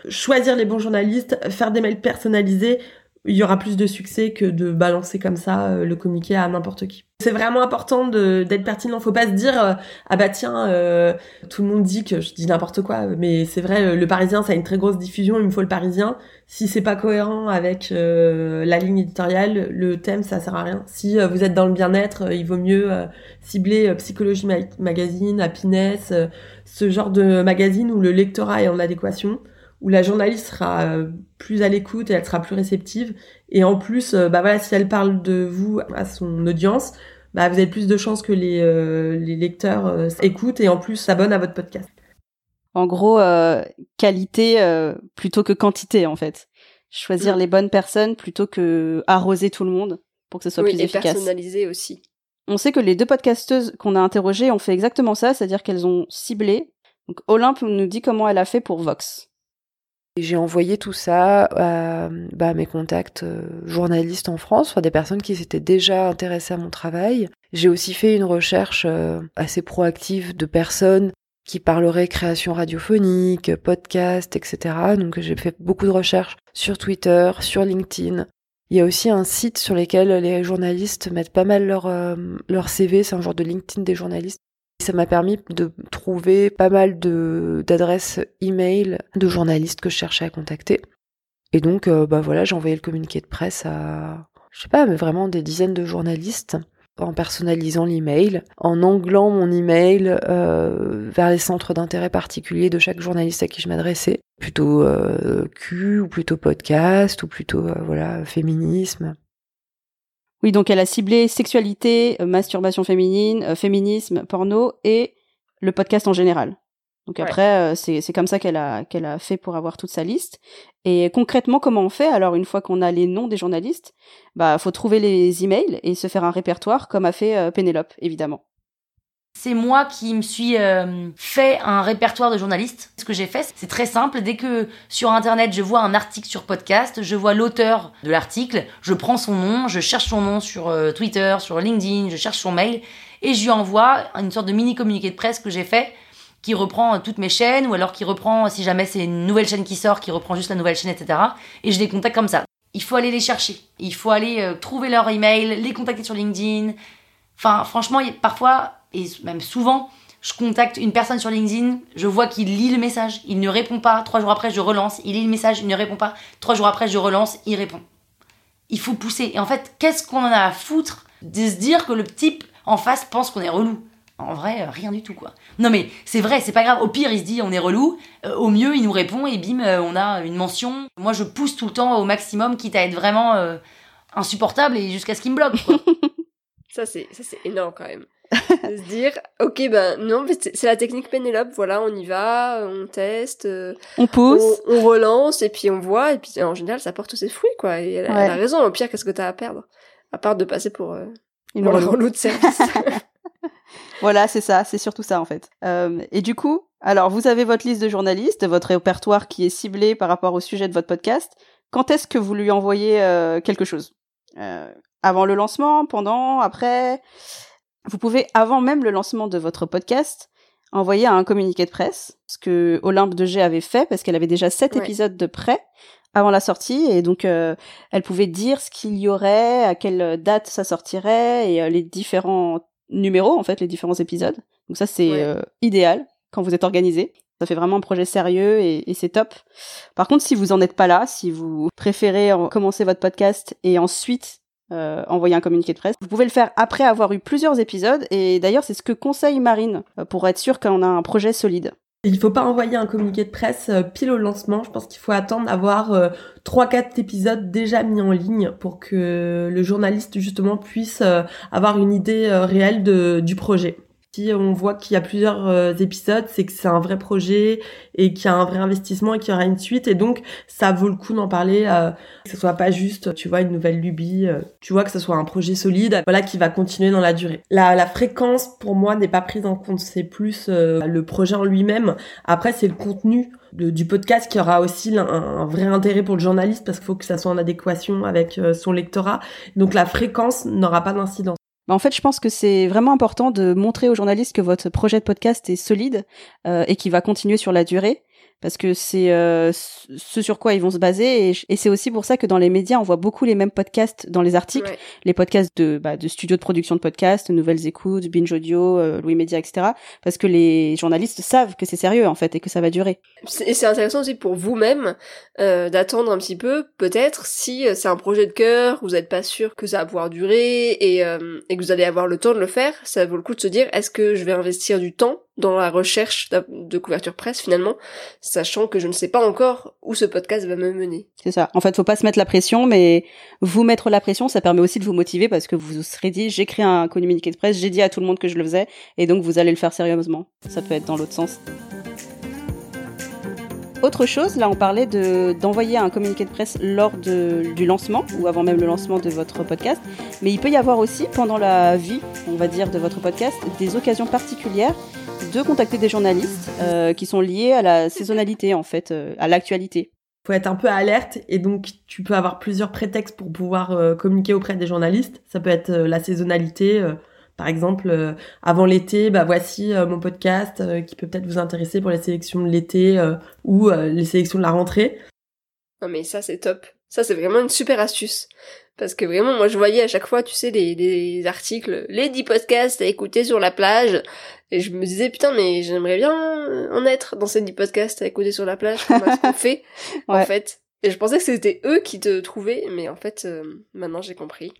choisir les bons journalistes, faire des mails personnalisés, il y aura plus de succès que de balancer comme ça euh, le communiqué à n'importe qui. C'est vraiment important d'être pertinent. Faut pas se dire euh, ah bah tiens euh, tout le monde dit que je dis n'importe quoi, mais c'est vrai le Parisien ça a une très grosse diffusion, il me faut le Parisien. Si c'est pas cohérent avec la ligne éditoriale, le thème ça sert à rien. Si vous êtes dans le bien-être, il vaut mieux cibler Psychologie Magazine, Happiness, ce genre de magazine où le lectorat est en adéquation où la journaliste sera euh, plus à l'écoute et elle sera plus réceptive. Et en plus, euh, bah voilà, si elle parle de vous à son audience, bah vous avez plus de chances que les, euh, les lecteurs écoutent et en plus s'abonnent à votre podcast.
En gros, qualité plutôt que quantité en fait. Choisir mm. les bonnes personnes plutôt que arroser tout le monde pour que ce soit plus efficace. Et
personnaliser aussi.
On sait que les deux podcasteuses qu'on a interrogées ont fait exactement ça, c'est-à-dire qu'elles ont ciblé. Donc Olympe nous dit comment elle a fait pour Vox.
J'ai envoyé tout ça à bah, mes contacts euh, journalistes en France, enfin, des personnes qui s'étaient déjà intéressées à mon travail. J'ai aussi fait une recherche euh, assez proactive de personnes qui parleraient création radiophonique, podcast, etc. Donc j'ai fait beaucoup de recherches sur Twitter, sur LinkedIn. Il y a aussi un site sur lequel les journalistes mettent pas mal leur, euh, leur CV, c'est un genre de LinkedIn des journalistes. Ça m'a permis de trouver pas mal d'adresses email de journalistes que je cherchais à contacter. Et donc, euh, bah voilà, j'ai envoyé le communiqué de presse à, je sais pas, mais vraiment des dizaines de journalistes en personnalisant l'email, en anglant mon email euh, vers les centres d'intérêt particuliers de chaque journaliste à qui je m'adressais, plutôt euh, Q ou plutôt podcast ou plutôt euh, voilà féminisme.
Oui, donc elle a ciblé sexualité, euh, masturbation féminine, euh, féminisme, porno et le podcast en général. Donc après, euh, c'est c'est comme ça qu'elle a qu'elle a fait pour avoir toute sa liste. Et concrètement, comment on fait? Alors une fois qu'on a les noms des journalistes, bah faut trouver les emails et se faire un répertoire comme a fait euh, Pénélope, évidemment.
C'est moi qui me suis euh, fait un répertoire de journalistes. Ce que j'ai fait, c'est très simple. Dès que sur Internet, je vois un article sur podcast, je vois l'auteur de l'article, je prends son nom, je cherche son nom sur euh, Twitter, sur LinkedIn, je cherche son mail et je lui envoie une sorte de mini communiqué de presse que j'ai fait qui reprend euh, toutes mes chaînes ou alors qui reprend, si jamais c'est une nouvelle chaîne qui sort, qui reprend juste la nouvelle chaîne, etc. Et je les contacte comme ça. Il faut aller les chercher. Il faut aller trouver leur email, les contacter sur LinkedIn. Enfin, franchement, parfois, et même souvent, je contacte une personne sur LinkedIn, je vois qu'il lit le message, il ne répond pas. Trois jours après, je relance, il lit le message, il ne répond pas. Trois jours après, je relance, il répond. Il faut pousser. Et en fait, qu'est-ce qu'on en a à foutre de se dire que le type en face pense qu'on est relou? En vrai, euh, rien du tout, quoi. Non mais c'est vrai, c'est pas grave. Au pire, il se dit on est relou. Euh, au mieux, il nous répond et bim, euh, on a une mention. Moi, je pousse tout le temps au maximum, quitte à être vraiment insupportable et jusqu'à ce qu'il me bloque. quoi.
Ça, c'est énorme quand même. De se dire, ok, ben non, mais c'est la technique Pénélope, voilà, on y va, on teste, euh,
On pousse.
on relance, et puis on voit, et puis en général, ça porte ses fruits, quoi. Et elle, a-
Ouais.
elle a raison, au pire, qu'est-ce que t'as à perdre? À part de passer pour, euh,
Une
pour
relou.
de service.
Voilà, c'est ça, c'est surtout ça en fait. Euh, et du coup, alors vous avez votre liste de journalistes, votre répertoire qui est ciblé par rapport au sujet de votre podcast. Quand est-ce que vous lui envoyez euh, quelque chose? Euh, Avant le lancement, pendant, après? Vous pouvez, avant même le lancement de votre podcast, envoyer un communiqué de presse, ce que Olympe de G avait fait parce qu'elle avait déjà sept
Ouais.
épisodes de prêt avant la sortie et donc euh, elle pouvait dire ce qu'il y aurait, à quelle date ça sortirait et euh, les différents numéros en fait, les différents épisodes. Donc ça c'est
Ouais.
euh, idéal quand vous êtes organisé. Ça fait vraiment un projet sérieux et, et c'est top. Par contre, si vous en êtes pas là, si vous préférez en- commencer votre podcast et ensuite euh, envoyer un communiqué de presse, vous pouvez le faire après avoir eu plusieurs épisodes. Et d'ailleurs, c'est ce que conseille Marine euh, pour être sûr qu'on a un projet solide.
Il faut pas envoyer un communiqué de presse euh, pile au lancement. Je pense qu'il faut attendre d'avoir trois, quatre épisodes déjà mis en ligne pour que le journaliste justement puisse avoir une idée réelle du projet. Si on voit qu'il y a plusieurs euh, épisodes, c'est que c'est un vrai projet et qu'il y a un vrai investissement et qu'il y aura une suite. Et donc, ça vaut le coup d'en parler, euh, que ce soit pas juste, tu vois, une nouvelle lubie. euh, tu vois que ce soit un projet solide, voilà, qui va continuer dans la durée. La, la fréquence, pour moi, n'est pas prise en compte. C'est plus euh, le projet en lui-même. Après, c'est le contenu du podcast qui aura aussi un, un vrai intérêt pour le journaliste parce qu'il faut que ça soit en adéquation avec euh, son lectorat. Donc, la fréquence n'aura pas d'incidence.
Bah, en fait, je pense que c'est vraiment important de montrer aux journalistes que votre projet de podcast est solide euh, et qu'il va continuer sur la durée. Parce que c'est euh, ce sur quoi ils vont se baser et, et c'est aussi pour ça que dans les médias on voit beaucoup les mêmes podcasts dans les articles,
Ouais.
les podcasts de, bah, de studios de production de podcasts, Nouvelles Écoutes, Binge Audio, euh, Louis Média, etc. Parce que les journalistes savent que c'est sérieux en fait et que ça va durer.
Et c'est intéressant aussi pour vous-même euh, d'attendre un petit peu, peut-être, si euh, c'est un projet de cœur, vous n'êtes pas sûr que ça va pouvoir durer et, euh, et que vous allez avoir le temps de le faire, ça vaut le coup de se dire est-ce que je vais investir du temps dans la recherche de couverture presse finalement, sachant que je ne sais pas encore où ce podcast va me mener.
C'est ça. En fait, faut pas se mettre la pression, mais vous mettre la pression, ça permet aussi de vous motiver parce que vous vous serez dit, j'ai créé un communiqué de presse, j'ai dit à tout le monde que je le faisais, et donc vous allez le faire sérieusement. Ça peut être dans l'autre sens. Autre chose, là on parlait de d'envoyer un communiqué de presse lors du lancement ou avant même le lancement de votre podcast, mais il peut y avoir aussi pendant la vie, on va dire, de votre podcast, des occasions particulières de contacter des journalistes euh, qui sont liés à la saisonnalité en fait, euh, à l'actualité.
faut être un peu alerte et donc tu peux avoir plusieurs prétextes pour pouvoir euh, communiquer auprès des journalistes. Ça peut être euh, la saisonnalité, euh, par exemple euh, avant l'été, bah voici euh, mon podcast euh, qui peut peut-être vous intéresser pour les sélections de l'été euh, ou euh, les sélections de la rentrée.
Non mais ça c'est top. Ça c'est vraiment une super astuce. Parce que vraiment, moi je voyais à chaque fois, tu sais, les, les articles, les 10 podcasts à écouter sur la plage. Et je me disais, putain, mais j'aimerais bien en être dans ces 10 podcasts à écouter sur la plage. Comment est-ce qu'on fait, en fait Et je pensais que c'était eux qui te trouvaient, mais en fait, euh, maintenant j'ai compris.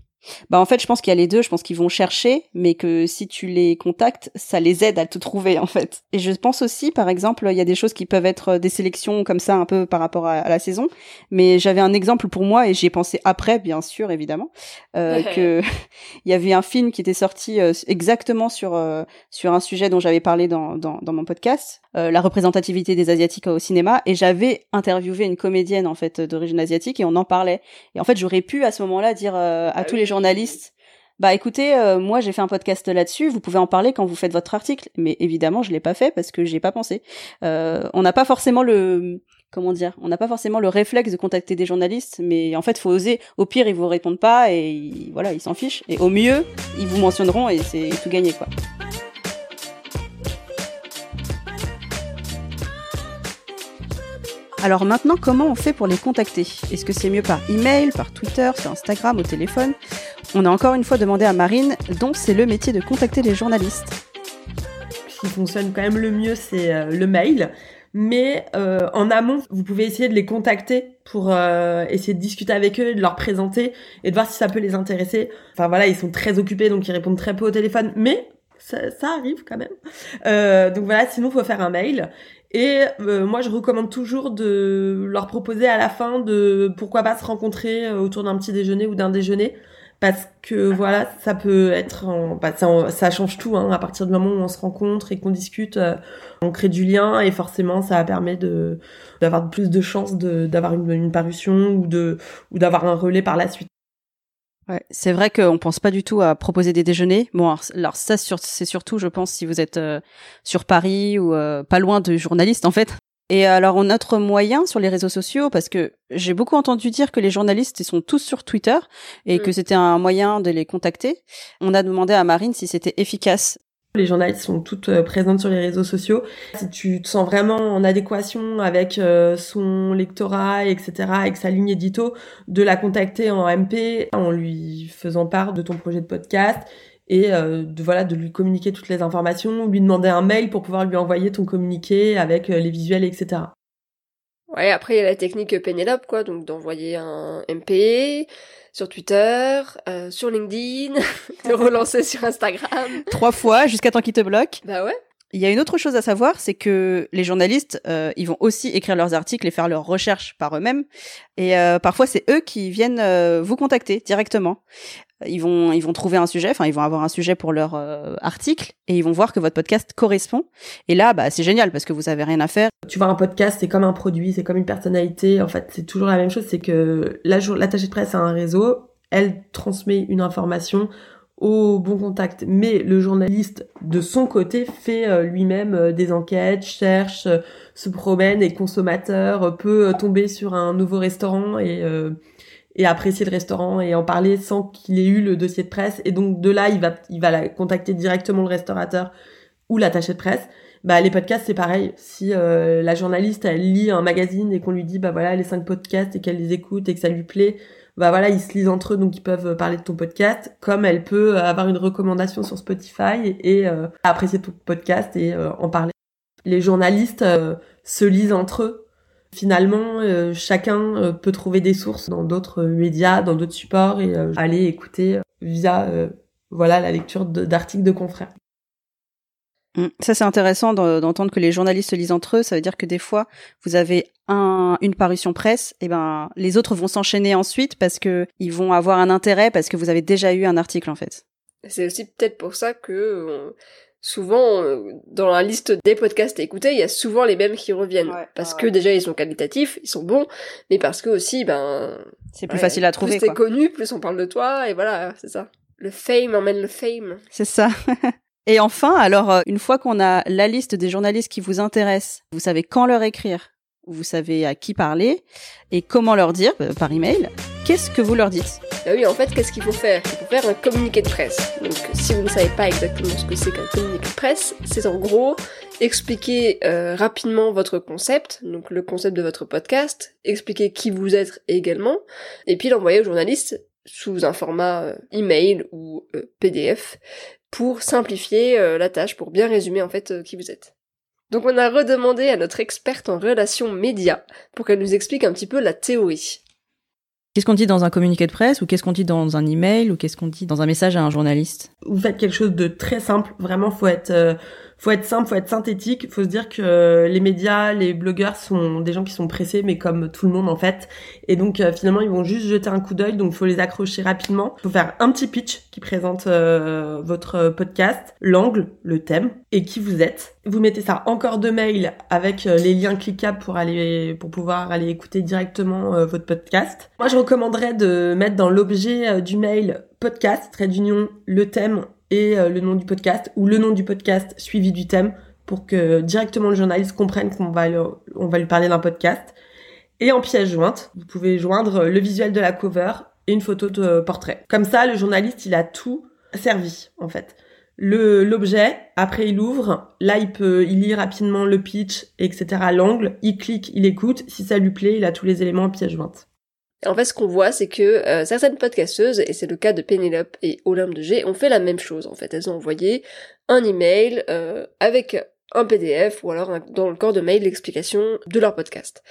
Bah en fait, je pense qu'il y a les deux. Je pense qu'ils vont chercher, mais que si tu les contactes, ça les aide à te trouver en fait. Et je pense aussi, par exemple, il y a des choses qui peuvent être des sélections comme ça, un peu par rapport à, à la saison. Mais j'avais un exemple pour moi et j'y ai pensé après, bien sûr, évidemment, euh, que il y avait un film qui était sorti euh, exactement sur euh, sur un sujet dont j'avais parlé dans dans, dans mon podcast, euh, la représentativité des asiatiques au cinéma. Et j'avais interviewé une comédienne en fait d'origine asiatique et on en parlait. Et en fait, j'aurais pu à ce moment-là dire euh, à
Ah
tous
oui.
les journalistes bah écoutez, euh, moi j'ai fait un podcast là-dessus, vous pouvez en parler quand vous faites votre article. Mais évidemment, je l'ai pas fait parce que j'ai pas pensé. Euh, on n'a pas forcément le comment dire, on n'a pas forcément le réflexe de contacter des journalistes, mais en fait, faut oser. Au pire, ils vous répondent pas et voilà, ils s'en fichent. Et au mieux, ils vous mentionneront et c'est tout gagné quoi. Alors maintenant, comment on fait pour les contacter? Est-ce que c'est mieux par email, par Twitter, sur Instagram, au téléphone? On a encore une fois demandé à Marine, dont c'est le métier de contacter les journalistes.
Ce qui fonctionne quand même le mieux, c'est euh, le mail. Mais euh, en amont, vous pouvez essayer de les contacter pour euh, essayer de discuter avec eux, de leur présenter et de voir si ça peut les intéresser. Enfin voilà, ils sont très occupés, donc ils répondent très peu au téléphone, mais ça, arrive quand même. Donc voilà, sinon faut faire un mail. Et euh, moi, je recommande toujours de leur proposer à la fin de pourquoi pas se rencontrer euh, autour d'un petit déjeuner ou d'un déjeuner. Parce que voilà, ça peut être, en- bah, ça, ça change tout. Hein, à partir du moment où on se rencontre et qu'on discute, euh, on crée du lien et forcément, ça permet de d'avoir plus de chances de d'avoir une, une parution ou de ou d'avoir un relais par la suite.
Ouais, c'est vrai qu'on pense pas du tout à proposer des déjeuners. Bon, alors, alors ça, c'est surtout, je pense, si vous êtes euh, sur Paris ou euh, pas loin de journalistes, en fait. Et alors, on a autre moyen sur les réseaux sociaux, parce que j'ai beaucoup entendu dire que les journalistes, ils sont tous sur Twitter et
Mm.
que c'était un moyen de les contacter. On a demandé à Marine si c'était efficace.
Les journalistes sont toutes euh, présentes sur les réseaux sociaux. Si tu te sens vraiment en adéquation avec euh, son lectorat, etc., avec sa ligne édito, de la contacter en MP en lui faisant part de ton projet de podcast et euh, de voilà de lui communiquer toutes les informations, lui demander un mail pour pouvoir lui envoyer ton communiqué avec les visuels, etc.
Ouais, après il y a la technique Pénélope, quoi, donc d'envoyer un MP sur Twitter, euh, sur LinkedIn, de relancer sur Instagram.
Trois fois, jusqu'à temps qu'ils te bloquent.
Bah ouais.
Il y a une autre chose à savoir, c'est que les journalistes, euh, ils vont aussi écrire leurs articles et faire leurs recherches par eux-mêmes. Et euh, parfois, c'est eux qui viennent euh, vous contacter directement. Ils vont, ils vont trouver un sujet, enfin, ils vont avoir un sujet pour leur euh, article et ils vont voir que votre podcast correspond. Et là, bah, c'est génial parce que vous avez rien à faire.
Tu vois, un podcast, c'est comme un produit, c'est comme une personnalité. En fait, c'est toujours la même chose. C'est que la jour- de presse a un réseau, elle transmet une information au bon contact. Mais le journaliste, de son côté, fait euh, lui-même euh, des enquêtes, cherche, euh, se promène et consommateur peut tomber sur un nouveau restaurant et euh, et apprécier le restaurant et en parler sans qu'il ait eu le dossier de presse. Et donc de là, il va il va la- contacter directement le restaurateur ou l'attaché de presse. Bah les podcasts c'est pareil. Si euh, la journaliste elle lit un magazine et qu'on lui dit bah voilà les cinq podcasts et qu'elle les écoute et que ça lui plaît, bah voilà ils se lisent entre eux donc ils peuvent parler de ton podcast. Comme elle peut avoir une recommandation sur Spotify et euh, apprécier ton podcast et euh, en parler. Les journalistes euh, se lisent entre eux. Finalement, euh, chacun euh, peut trouver des sources dans d'autres médias, dans d'autres supports et euh, aller écouter via euh, voilà la lecture d'articles de confrères.
Mm. Ça, c'est intéressant d'en- d'entendre que les journalistes se lisent entre eux. Ça veut dire que des fois, vous avez un, une parution presse, et ben, les autres vont s'enchaîner ensuite parce que ils vont avoir un intérêt parce que vous avez déjà eu un article, en fait.
C'est aussi peut-être pour ça que euh, souvent euh, dans la liste des podcasts à écouter, il y a souvent les mêmes qui reviennent
Ouais,
parce
ouais,
que déjà ils sont qualitatifs, ils sont bons, mais parce que aussi ben
C'est plus
ouais,
facile à trouver,
Plus t'es connu, plus on parle de toi et voilà, c'est ça. Le fame emmène le fame.
C'est ça. Et enfin, alors, euh, une fois qu'on a la liste des journalistes qui vous intéressent, vous savez quand leur écrire, vous savez à qui parler et comment leur dire euh, par email, qu'est-ce que vous leur dites
Bah oui, en fait, qu'est-ce qu'il faut faire? Il faut faire un communiqué de presse. Donc, si vous ne savez pas exactement ce que c'est qu'un communiqué de presse, c'est en gros expliquer euh, rapidement votre concept, donc le concept de votre podcast, expliquer qui vous êtes également, et puis l'envoyer aux journalistes sous un format euh, email ou PDF pour simplifier la tâche, pour bien résumer en fait qui vous êtes. Donc on a redemandé à notre experte en relations médias pour qu'elle nous explique un petit peu la théorie.
Qu'est-ce qu'on dit dans un communiqué de presse ou qu'est-ce qu'on dit dans un email ou qu'est-ce qu'on dit dans un message à un journaliste?
Vous faites quelque chose de très simple. Vraiment, faut être, euh, faut être simple, faut être synthétique. Faut se dire que les médias, les blogueurs sont des gens qui sont pressés, mais comme tout le monde en fait. Et donc euh, finalement, ils vont juste jeter un coup d'œil. Donc faut les accrocher rapidement. Faut faire un petit pitch qui présente euh, votre podcast, l'angle, le thème et qui vous êtes. Vous mettez ça encore de mail avec euh, les liens cliquables pour aller, pour pouvoir aller écouter directement votre podcast. Moi, je recommanderais de mettre dans l'objet du mail podcast, trait d'union, le thème et euh, le nom du podcast, ou le nom du podcast suivi du thème, pour que directement le journaliste comprenne qu'on va, le- on va lui parler d'un podcast. Et en pièce jointe, vous pouvez joindre le visuel de la cover et une photo de portrait. Comme ça, le journaliste, il a tout servi, en fait. Le, l'objet, après il ouvre, là il peut, il lit rapidement le pitch, etc. l'angle, il clique, il écoute, si ça lui plaît, il a tous les éléments en pièce jointe.
En fait, ce qu'on voit, c'est que euh, certaines podcasteuses, et c'est le cas de Pénélope et Olympe de G, ont fait la même chose. En fait, elles ont envoyé un email euh, avec un PDF ou alors dans le corps de mail l'explication de leur podcast.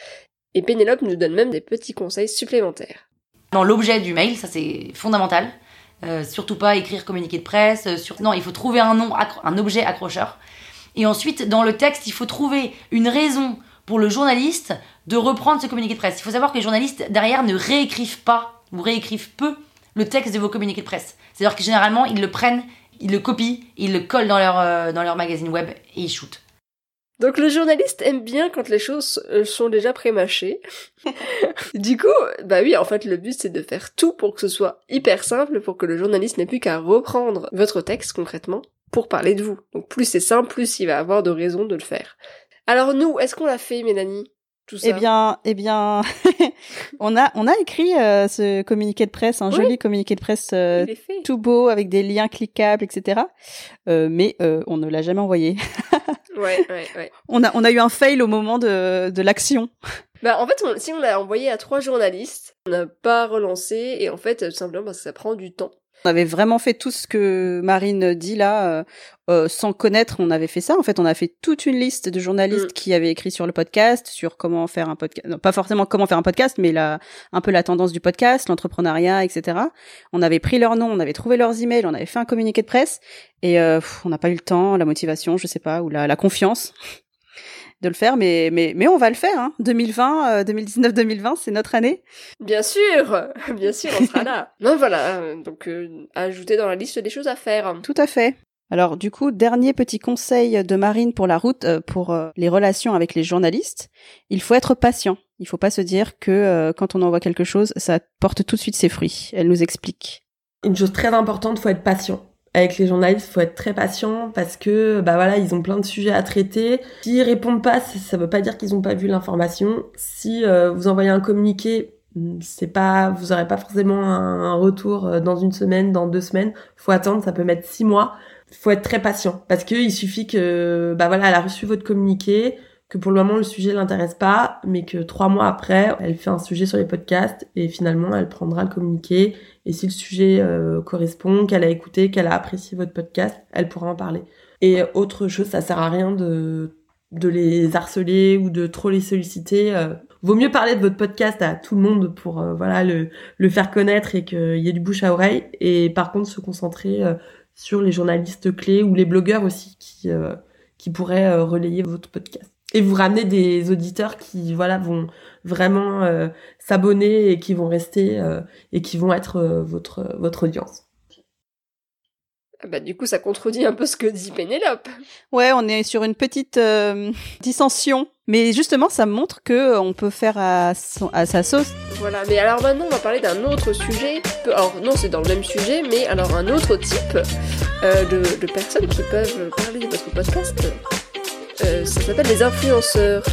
Et Pénélope nous donne même des petits conseils supplémentaires.
Dans l'objet du mail, ça c'est fondamental. Euh, surtout pas écrire communiqué de presse. euh. Non, il faut trouver un nom, un objet accrocheur. Et ensuite, dans le texte, il faut trouver une raison pour le journaliste de reprendre ce communiqué de presse. Il faut savoir que les journalistes derrière ne réécrivent pas ou réécrivent peu le texte de vos communiqués de presse. C'est-à-dire que généralement, ils le prennent, ils le copient, ils le collent dans leur, euh, magazine web et ils shootent.
Donc le journaliste aime bien quand les choses euh, sont déjà prémâchées. du coup, bah oui, en fait, le but c'est de faire tout pour que ce soit hyper simple, pour que le journaliste n'ait plus qu'à reprendre votre texte concrètement pour parler de vous. Donc plus c'est simple, plus il va avoir de raisons de le faire. Alors nous, est-ce qu'on l'a fait, Mélanie? Tout ça
Eh bien, eh bien, on a on a écrit euh, ce communiqué de presse, un
Oui.
joli communiqué de presse euh, tout beau avec des liens cliquables, etc. Euh, mais euh, on ne l'a jamais envoyé.
Ouais, ouais, ouais.
On a on a eu un fail au moment de de l'action.
Bah en fait, on- si on l'a envoyé à trois journalistes, on n'a pas relancé, et en fait, tout simplement parce que ça prend du temps.
On avait vraiment fait tout ce que Marine dit là, euh, euh, sans connaître. On avait fait ça. En fait, on a fait toute une liste de journalistes
Mm.
qui avaient écrit sur le podcast, sur comment faire un podcast. Non, pas forcément comment faire un podcast, mais la, un peu la tendance du podcast, l'entrepreneuriat, etc. On avait pris leurs noms, on avait trouvé leurs emails, on avait fait un communiqué de presse, et euh, pff, on n'a pas eu le temps, la motivation, je sais pas, ou la, la confiance de le faire. Mais mais mais on va le faire. Hein. 2020, euh, 2019, 2020, c'est notre année.
Bien sûr, bien sûr, on sera là. non, voilà, euh, donc euh, ajouter dans la liste des choses à faire.
Tout à fait. Alors du coup, dernier petit conseil de Marine pour la route, euh, pour euh, les relations avec les journalistes, il faut être patient. Il faut pas se dire que euh, quand on envoie quelque chose, ça porte tout de suite ses fruits. Elle nous explique.
Une chose très importante, faut être patient. Avec les journalistes, faut être très patient parce que bah voilà, ils ont plein de sujets à traiter. S'ils répondent pas, ça, ça veut pas dire qu'ils ont pas vu l'information. Si euh, vous envoyez un communiqué, hmm, c'est pas, vous aurez pas forcément un, un retour euh, dans une semaine, dans deux semaines. Faut attendre, ça peut mettre six mois. Faut être très patient parce que il suffit que bah voilà, elle a reçu votre communiqué, que pour le moment le sujet l'intéresse pas, mais que trois mois après, elle fait un sujet sur les podcasts et finalement elle prendra le communiqué et si le sujet euh, correspond, qu'elle a écouté, qu'elle a apprécié votre podcast, elle pourra en parler. Et autre chose, ça sert à rien de de les harceler ou de trop les solliciter. euh. vaut mieux parler de votre podcast à tout le monde pour euh, voilà le le faire connaître et qu'il y ait du bouche à oreille. Et par contre, se concentrer euh, sur les journalistes clés ou les blogueurs aussi qui euh, qui pourraient relayer votre podcast. Et vous ramener des auditeurs qui voilà vont vraiment euh, s'abonner et qui vont rester euh, et qui vont être euh, votre votre audience.
Ah Bah du coup, ça contredit un peu ce que dit Pénélope.
Ouais, on est sur une petite euh, dissension. Mais justement, ça montre que on peut faire à, son- à sa sauce.
Voilà, mais alors maintenant, on va parler d'un autre sujet. Alors non, c'est dans le même sujet, mais alors un autre type euh, de, de personnes qui peuvent parler de votre podcast. Euh, ça s'appelle les influenceurs.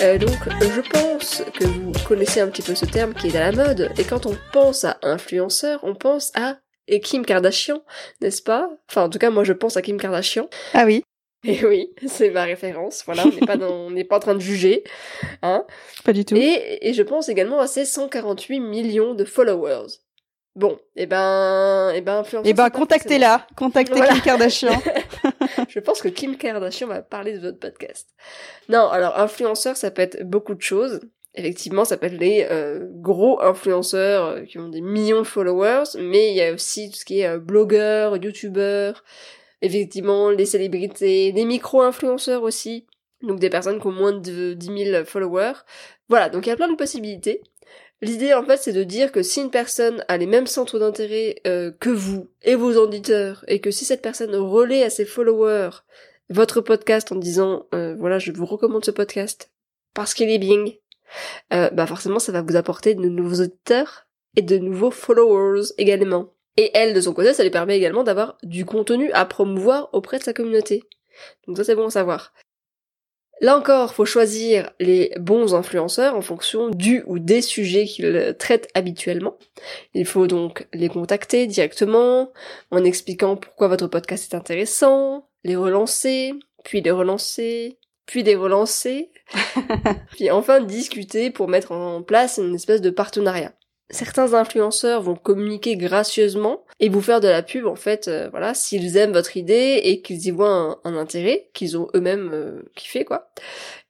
Euh, donc, je pense que vous connaissez un petit peu ce terme qui est à la mode. Et quand on pense à influenceur, on pense à et Kim Kardashian, n'est-ce pas? Enfin, en tout cas, moi, je pense à Kim Kardashian.
Ah oui,
Et oui, c'est ma référence. Voilà, on n'est pas dans- on n'est pas en train de juger, hein.
pas du tout.
Et, et je pense également à ces 148 millions de followers. Bon, et ben, et ben, influenceur,
Eh ben, contactez-la. Contactez
Voilà.
Kim Kardashian.
Je pense que Kim Kardashian va parler de votre podcast. Non, alors influenceur, ça peut être beaucoup de choses. Effectivement, ça peut être les euh, gros influenceurs euh, qui ont des millions de followers, mais il y a aussi tout ce qui est euh, blogueurs, youtubeurs, effectivement les célébrités, les micro-influenceurs aussi, donc des personnes qui ont moins de 10 000 followers. Voilà, donc il y a plein de possibilités. L'idée en fait c'est de dire que si une personne a les mêmes centres d'intérêt euh, que vous et vos auditeurs, et que si cette personne relaie à ses followers votre podcast en disant euh, voilà je vous recommande ce podcast parce qu'il est bien, euh, bah forcément ça va vous apporter de nouveaux auditeurs et de nouveaux followers également. Et elle, de son côté, ça lui permet également d'avoir du contenu à promouvoir auprès de sa communauté. Donc ça c'est bon à savoir. Là encore, faut choisir les bons influenceurs en fonction du ou des sujets qu'ils traitent habituellement. Il faut donc les contacter directement, en expliquant pourquoi votre podcast est intéressant, les relancer, puis les relancer, puis les relancer, puis enfin discuter pour mettre en place une espèce de partenariat. Certains influenceurs vont communiquer gracieusement et vous faire de la pub en fait, euh, voilà, s'ils aiment votre idée et qu'ils y voient un, un intérêt, qu'ils ont eux-mêmes euh, kiffé quoi.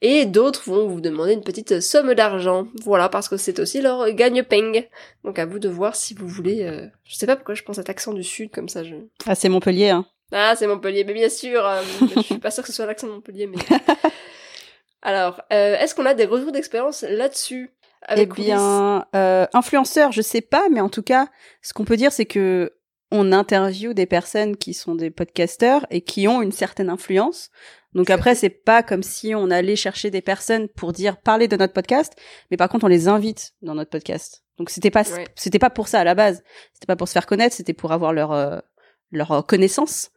Et d'autres vont vous demander une petite somme d'argent, voilà, parce que c'est aussi leur gagne-peng. Donc à vous de voir si vous voulez. euh, Je sais pas pourquoi je pense à cet accent du sud comme ça. Je...
Ah, c'est Montpellier, hein.
Ah, c'est Montpellier, mais bien sûr. euh, je suis pas sûre que ce soit l'accent de Montpellier, mais. Alors, est-ce qu'on a des retours d'expérience là-dessus? Avec Ulysse
bien, euh, influenceur, je sais pas, mais en tout cas, ce qu'on peut dire, c'est que on interviewe des personnes qui sont des podcasteurs et qui ont une certaine influence. Donc après, c'est pas comme si on allait chercher des personnes pour dire parler de notre podcast, mais par contre, on les invite dans notre podcast. Donc c'était pas
Ouais.
c'était pas pour ça à la base. C'était pas pour se faire connaître, c'était pour avoir leur euh, leur euh, connaissance.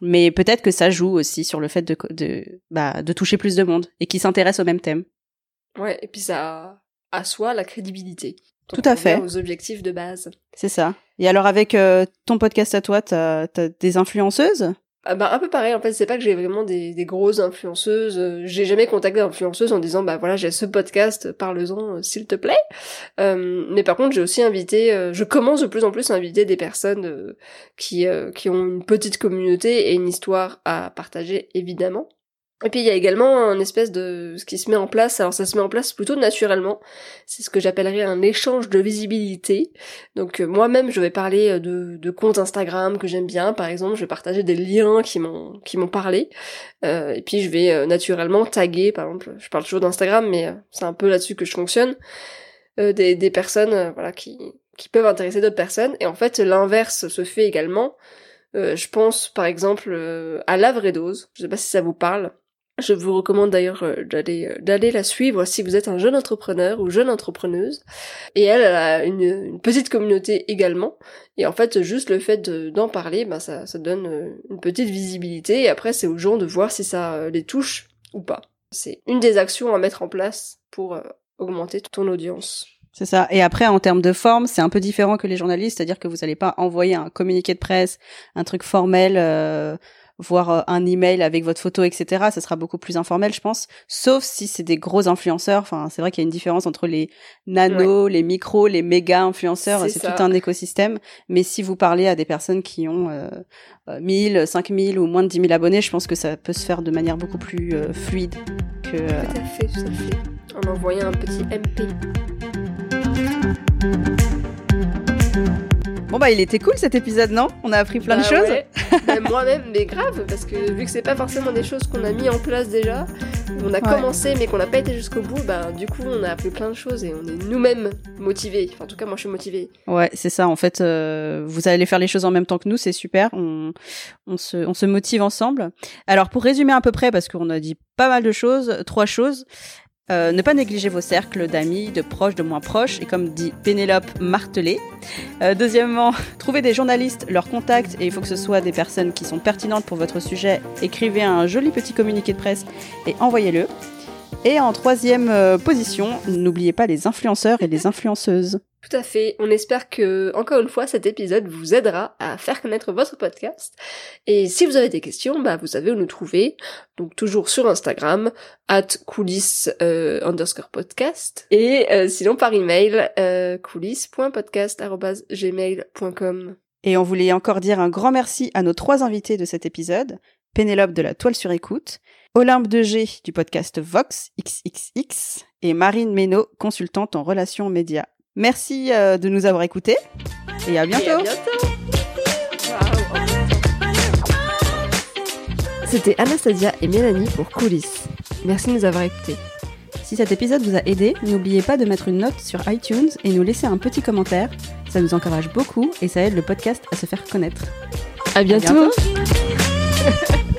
Mais peut-être que ça joue aussi sur le fait de de bah de toucher plus de monde et qui s'intéresse au même thème.
Ouais, et puis ça assoit la crédibilité.
Tout à fait.
Aux objectifs de base.
C'est ça. Et alors avec euh, ton podcast à toi, t'as as des influenceuses?
Ah bah, un peu pareil, en fait, c'est pas que j'ai vraiment des, des grosses influenceuses. euh, J'ai jamais contacté d'influenceuse en disant, bah voilà, j'ai ce podcast, parle-en, euh, s'il te plaît. Euh, mais par contre, j'ai aussi invité, euh, je commence de plus en plus à inviter des personnes euh, qui, qui ont une petite communauté et une histoire à partager, évidemment. Et puis il y a également un espèce de ce qui se met en place. Alors ça se met en place plutôt naturellement. C'est ce que j'appellerais un échange de visibilité. Donc euh, moi-même je vais parler euh, de, de comptes Instagram que j'aime bien. Par exemple, je vais partager des liens qui m'ont qui m'ont parlé. Euh, et puis je vais euh, naturellement taguer. Par exemple, je parle toujours d'Instagram, mais euh, c'est un peu là-dessus que je fonctionne. des, des personnes voilà qui qui peuvent intéresser d'autres personnes. Et en fait l'inverse se fait également. Je pense par exemple à la vraie dose. Je sais pas si ça vous parle. Je vous recommande d'ailleurs euh, d'aller euh, d'aller la suivre si vous êtes un jeune entrepreneur ou jeune entrepreneuse. Et elle, a une, petite communauté également. Et en fait, juste le fait de- d'en parler, bah, ça, ça donne euh, une petite visibilité. Et après, c'est aux gens de voir si ça les touche ou pas. C'est une des actions à mettre en place pour augmenter ton audience.
C'est ça. Et après, en termes de forme, c'est un peu différent que les journalistes, c'est-à-dire que vous n'allez pas envoyer un communiqué de presse, un truc formel, euh, voire euh, un email avec votre photo, etc. Ça sera beaucoup plus informel, je pense. Sauf si c'est des gros influenceurs. Enfin, c'est vrai qu'il y a une différence entre les nanos, les micros, les méga influenceurs.
C'est
tout un écosystème. Mais si vous parlez à des personnes qui ont euh, euh, 1000, 5000 ou moins de 10 000 abonnés, je pense que ça peut se faire de manière beaucoup plus euh, fluide que. euh,
Tout à fait, tout à fait. En envoyant un petit MP.
Bon bah il était cool cet épisode, non? On a appris plein de
Bah
choses.
ouais. Bah, Moi-même, mais grave, parce que vu que c'est pas forcément des choses qu'on a mis en place déjà, on a commencé mais qu'on n'a pas été jusqu'au bout, bah du coup on a appris plein de choses et on est nous-mêmes motivés. Enfin, en tout cas, moi je suis motivée.
Ouais, c'est ça. En fait, euh, vous allez faire les choses en même temps que nous, c'est super. On, on, se, on se motive ensemble. Alors, pour résumer à peu près, parce qu'on a dit pas mal de choses, trois choses. Euh, ne pas négliger vos cercles d'amis, de proches, de moins proches, et comme dit Pénélope, marteler. Euh, deuxièmement, trouvez des journalistes, leurs contacts, et il faut que ce soit des personnes qui sont pertinentes pour votre sujet. Écrivez un joli petit communiqué de presse et envoyez-le. Et en troisième euh, position, n'oubliez pas les influenceurs et les influenceuses.
Tout à fait. On espère que, encore une fois, cet épisode vous aidera à faire connaître votre podcast. Et si vous avez des questions, bah, vous savez où nous trouver. Donc, toujours sur Instagram, at coulisses euh, underscore podcast. Et euh, sinon, par email, euh, coulisses.podcast.gmail.com.
Et on voulait encore dire un grand merci à nos trois invités de cet épisode. Pénélope de la Toile sur écoute, Olympe de G du podcast Vox XXX et Marine Méno, consultante en relations médias. Merci euh, de nous avoir écoutés et à bientôt.
C'était Anastasia et Mélanie pour Coulisses. Merci de nous avoir écoutés.
Si cet épisode vous a aidé, n'oubliez pas de mettre une note sur iTunes et nous laisser un petit commentaire. Ça nous encourage beaucoup et ça aide le podcast à se faire connaître.
À bientôt.
bientôt.